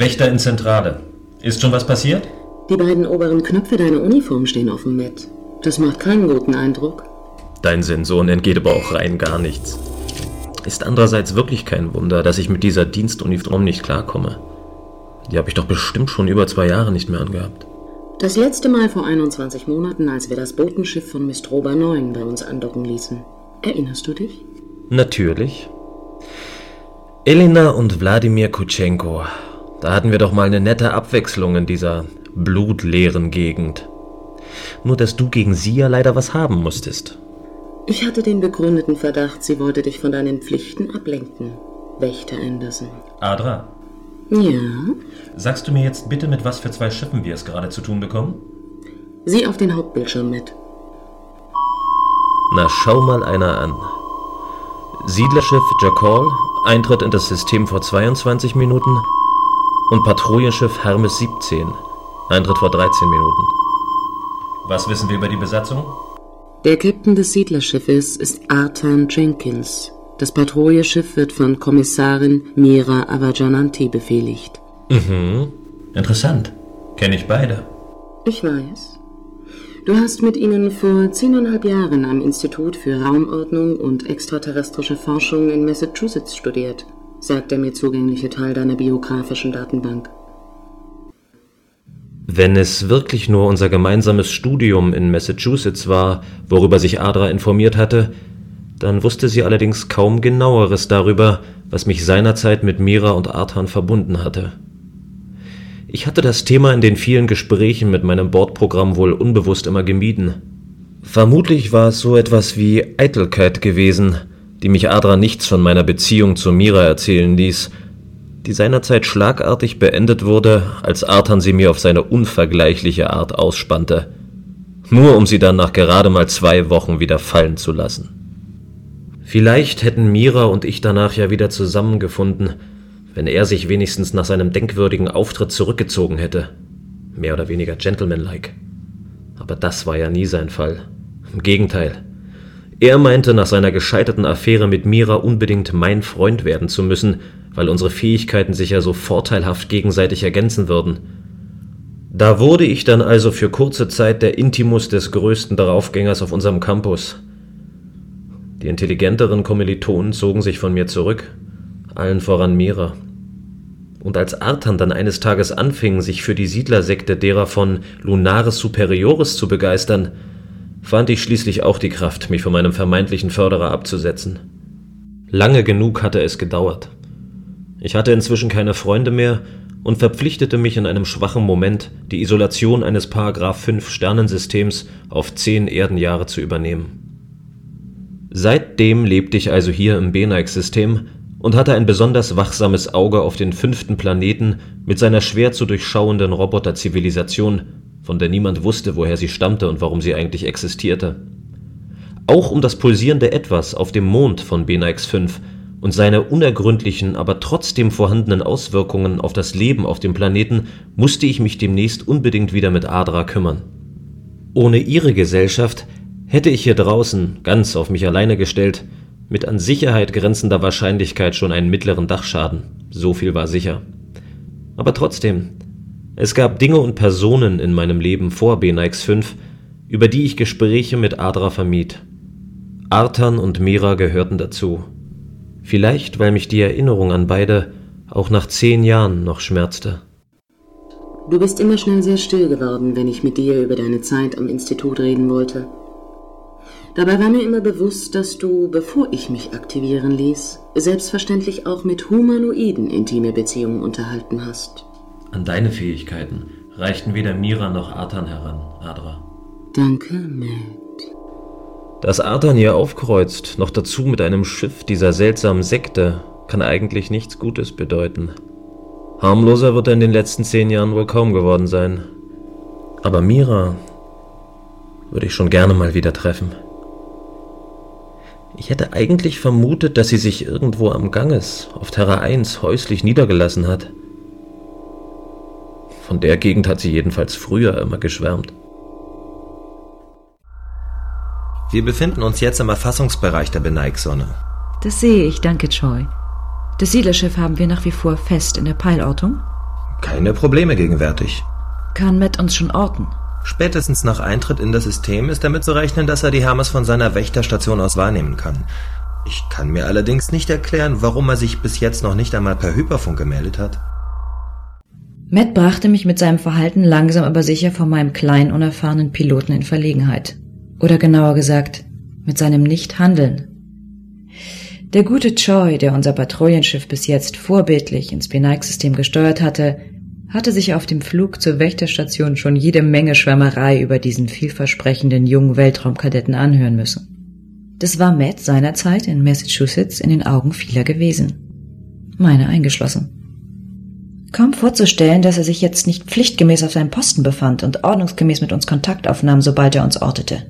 Wächter in Zentrale. Ist schon was passiert? Die beiden oberen Knöpfe deiner Uniform stehen offen, Matt. Das macht keinen guten Eindruck. Dein Sensoren entgeht aber auch rein gar nichts. Ist andererseits wirklich kein Wunder, dass ich mit dieser Dienstuniform nicht klarkomme. Die habe ich doch bestimmt schon über zwei Jahre nicht mehr angehabt. Das letzte Mal vor 21 Monaten, als wir das Botenschiff von Mistroba 9 bei uns andocken ließen. Erinnerst du dich? Natürlich. Elena und Wladimir Kutschenko. Da hatten wir doch mal eine nette Abwechslung in dieser blutleeren Gegend. Nur dass du gegen sie ja leider was haben musstest. Ich hatte den begründeten Verdacht, sie wollte dich von deinen Pflichten ablenken. Wächter Anderson. Adra, Ja? sagst du mir jetzt bitte, mit was für zwei Schiffen wir es gerade zu tun bekommen? Sieh auf den Hauptbildschirm mit. Na, schau mal einer an. Siedlerschiff Jackal, Eintritt in das System vor 22 Minuten und Patrouillenschiff Hermes 17, Eintritt vor 13 Minuten. Was wissen wir über die Besatzung? Der Captain des Siedlerschiffes ist Artan Jenkins. Das Patrouilleschiff wird von Kommissarin Mira Avajananti befehligt. Mhm. Interessant. Kenne ich beide. Ich weiß. Du hast mit ihnen vor zehneinhalb Jahren am Institut für Raumordnung und extraterrestrische Forschung in Massachusetts studiert, sagt der mir zugängliche Teil deiner biografischen Datenbank. Wenn es wirklich nur unser gemeinsames Studium in Massachusetts war, worüber sich Adra informiert hatte, dann wusste sie allerdings kaum genaueres darüber, was mich seinerzeit mit Mira und Artan verbunden hatte. Ich hatte das Thema in den vielen Gesprächen mit meinem Bordprogramm wohl unbewusst immer gemieden. Vermutlich war es so etwas wie Eitelkeit gewesen, die mich Adra nichts von meiner Beziehung zu Mira erzählen ließ, die seinerzeit schlagartig beendet wurde, als Artan sie mir auf seine unvergleichliche Art ausspannte, nur um sie dann nach gerade mal zwei Wochen wieder fallen zu lassen. Vielleicht hätten Mira und ich danach ja wieder zusammengefunden, wenn er sich wenigstens nach seinem denkwürdigen Auftritt zurückgezogen hätte. Mehr oder weniger gentlemanlike. Aber das war ja nie sein Fall. Im Gegenteil. Er meinte, nach seiner gescheiterten Affäre mit Mira unbedingt mein Freund werden zu müssen, weil unsere Fähigkeiten sich ja so vorteilhaft gegenseitig ergänzen würden. Da wurde ich dann also für kurze Zeit der Intimus des größten Daraufgängers auf unserem Campus. Die intelligenteren Kommilitonen zogen sich von mir zurück, allen voran Mira. Und als Artan dann eines Tages anfing, sich für die Siedlersekte derer von Lunaris Superioris zu begeistern, fand ich schließlich auch die Kraft, mich von meinem vermeintlichen Förderer abzusetzen. Lange genug hatte es gedauert. Ich hatte inzwischen keine Freunde mehr und verpflichtete mich in einem schwachen Moment, die Isolation eines Paragraph 5 Sternensystems auf zehn Erdenjahre zu übernehmen. Seitdem lebte ich also hier im Benaik-System und hatte ein besonders wachsames Auge auf den fünften Planeten mit seiner schwer zu durchschauenden Roboterzivilisation, von der niemand wusste, woher sie stammte und warum sie eigentlich existierte. Auch um das pulsierende Etwas auf dem Mond von Benaix 5 und seine unergründlichen, aber trotzdem vorhandenen Auswirkungen auf das Leben auf dem Planeten musste ich mich demnächst unbedingt wieder mit Adra kümmern. Ohne ihre Gesellschaft hätte ich hier draußen, ganz auf mich alleine gestellt, mit an Sicherheit grenzender Wahrscheinlichkeit schon einen mittleren Dachschaden. So viel war sicher. Aber trotzdem, es gab Dinge und Personen in meinem Leben vor Benaix 5, über die ich Gespräche mit Adra vermied. Artan und Mira gehörten dazu. Vielleicht, weil mich die Erinnerung an beide auch nach zehn Jahren noch schmerzte. Du bist immer schnell sehr still geworden, wenn ich mit dir über deine Zeit am Institut reden wollte. Dabei war mir immer bewusst, dass du, bevor ich mich aktivieren ließ, selbstverständlich auch mit Humanoiden intime Beziehungen unterhalten hast. An deine Fähigkeiten reichten weder Mira noch Artan heran, Adra. Danke, Matt. Dass Artan hier aufkreuzt, noch dazu mit einem Schiff dieser seltsamen Sekte, kann eigentlich nichts Gutes bedeuten. Harmloser wird er in den letzten zehn Jahren wohl kaum geworden sein. Aber Mira würde ich schon gerne mal wieder treffen. Ich hätte eigentlich vermutet, dass sie sich irgendwo am Ganges auf Terra 1 häuslich niedergelassen hat. Von der Gegend hat sie jedenfalls früher immer geschwärmt. Wir befinden uns jetzt im Erfassungsbereich der Beneig-Sonne. Das sehe ich, danke, Troy. Das Siedlerschiff haben wir nach wie vor fest in der Peilortung. Keine Probleme gegenwärtig. Kann Matt uns schon orten? Spätestens nach Eintritt in das System ist damit zu rechnen, dass er die Hermes von seiner Wächterstation aus wahrnehmen kann. Ich kann mir allerdings nicht erklären, warum er sich bis jetzt noch nicht einmal per Hyperfunk gemeldet hat. Matt brachte mich mit seinem Verhalten langsam aber sicher vor meinem kleinen, unerfahrenen Piloten in Verlegenheit. Oder genauer gesagt, mit seinem Nichthandeln. Der gute Choi, der unser Patrouillenschiff bis jetzt vorbildlich ins Benike-System gesteuert hatte, hatte sich auf dem Flug zur Wächterstation schon jede Menge Schwärmerei über diesen vielversprechenden jungen Weltraumkadetten anhören müssen. Das war Matt seinerzeit in Massachusetts in den Augen vieler gewesen. Meine eingeschlossen. Kaum vorzustellen, dass er sich jetzt nicht pflichtgemäß auf seinem Posten befand und ordnungsgemäß mit uns Kontakt aufnahm, sobald er uns ortete.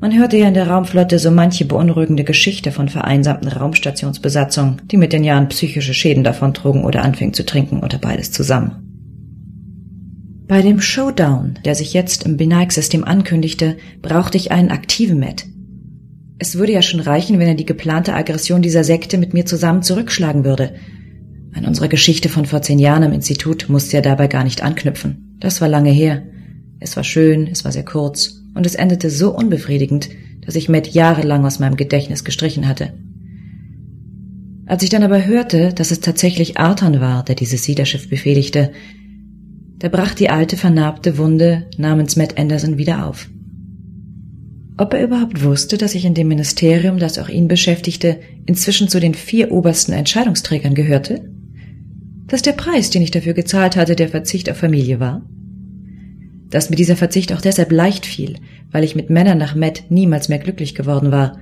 Man hörte ja in der Raumflotte so manche beunruhigende Geschichte von vereinsamten Raumstationsbesatzungen, die mit den Jahren psychische Schäden davontrugen oder anfingen zu trinken oder beides zusammen. Bei dem Showdown, der sich jetzt im Benike-System ankündigte, brauchte ich einen aktiven Met. Es würde ja schon reichen, wenn er die geplante Aggression dieser Sekte mit mir zusammen zurückschlagen würde. An unsere Geschichte von vor zehn Jahren im Institut musste er dabei gar nicht anknüpfen. Das war lange her. Es war schön, es war sehr kurz und es endete so unbefriedigend, dass ich Matt jahrelang aus meinem Gedächtnis gestrichen hatte. Als ich dann aber hörte, dass es tatsächlich Arthur war, der dieses Siederschiff befehligte, da brach die alte vernarbte Wunde namens Matt Anderson wieder auf. Ob er überhaupt wusste, dass ich in dem Ministerium, das auch ihn beschäftigte, inzwischen zu den vier obersten Entscheidungsträgern gehörte? Dass der Preis, den ich dafür gezahlt hatte, der Verzicht auf Familie war? dass mir dieser Verzicht auch deshalb leicht fiel, weil ich mit Männern nach Matt niemals mehr glücklich geworden war.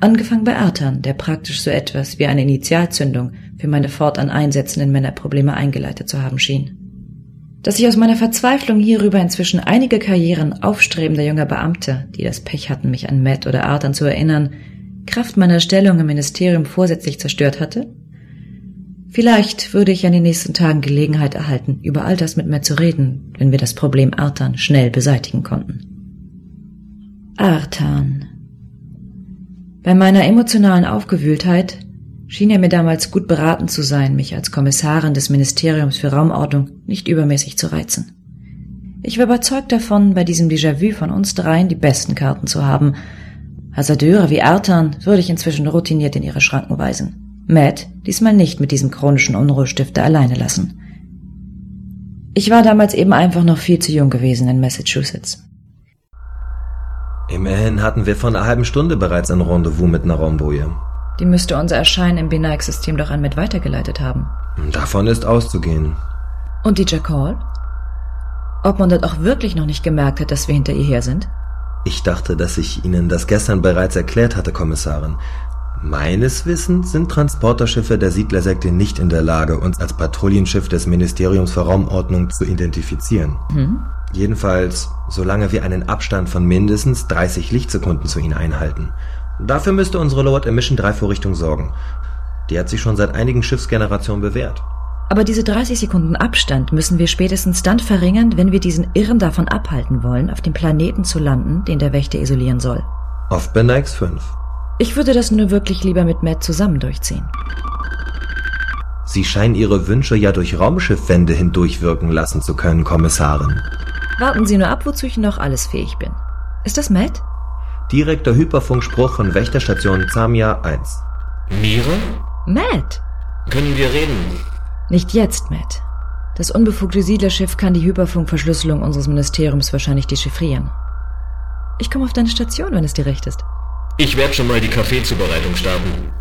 Angefangen bei Artan, der praktisch so etwas wie eine Initialzündung für meine fortan einsetzenden Männerprobleme eingeleitet zu haben schien. Dass ich aus meiner Verzweiflung hierüber inzwischen einige Karrieren aufstrebender junger Beamte, die das Pech hatten, mich an Matt oder Artan zu erinnern, Kraft meiner Stellung im Ministerium vorsätzlich zerstört hatte? Vielleicht würde ich in den nächsten Tagen Gelegenheit erhalten, über all das mit mir zu reden, wenn wir das Problem Artan schnell beseitigen konnten. Artan. Bei meiner emotionalen Aufgewühltheit schien er mir damals gut beraten zu sein, mich als Kommissarin des Ministeriums für Raumordnung nicht übermäßig zu reizen. Ich war überzeugt davon, bei diesem Déjà-vu von uns dreien die besten Karten zu haben. Hasardeure wie Artan würde ich inzwischen routiniert in ihre Schranken weisen. Matt diesmal nicht mit diesem chronischen Unruhestifter alleine lassen. Ich war damals eben einfach noch viel zu jung gewesen in Massachusetts. Immerhin hatten wir vor einer halben Stunde bereits ein Rendezvous mit einer Raumboje. Die müsste unser Erscheinen im Benike-System doch an Matt weitergeleitet haben. Davon ist auszugehen. Und die Jackal? Ob man dort auch wirklich noch nicht gemerkt hat, dass wir hinter ihr her sind? Ich dachte, dass ich Ihnen das gestern bereits erklärt hatte, Kommissarin. Meines Wissens sind Transporterschiffe der Siedlersekte nicht in der Lage, uns als Patrouillenschiff des Ministeriums für Raumordnung zu identifizieren. Hm? Jedenfalls, solange wir einen Abstand von mindestens 30 Lichtsekunden zu ihnen einhalten. Dafür müsste unsere Lowered Emission 3 Vorrichtung sorgen. Die hat sich schon seit einigen Schiffsgenerationen bewährt. Aber diese 30 Sekunden Abstand müssen wir spätestens dann verringern, wenn wir diesen Irren davon abhalten wollen, auf dem Planeten zu landen, den der Wächter isolieren soll. Auf Benax 5. Ich würde das nur wirklich lieber mit Matt zusammen durchziehen. Sie scheinen Ihre Wünsche ja durch Raumschiffwände hindurchwirken lassen zu können, Kommissarin. Warten Sie nur ab, wozu ich noch alles fähig bin. Ist das Matt? Direkter Hyperfunkspruch von Wächterstation Zamia 1. Mira? Matt! Können wir reden? Nicht jetzt, Matt. Das unbefugte Siedlerschiff kann die Hyperfunkverschlüsselung unseres Ministeriums wahrscheinlich dechiffrieren. Ich komme auf deine Station, wenn es dir recht ist. Ich werde schon mal die Kaffeezubereitung starten.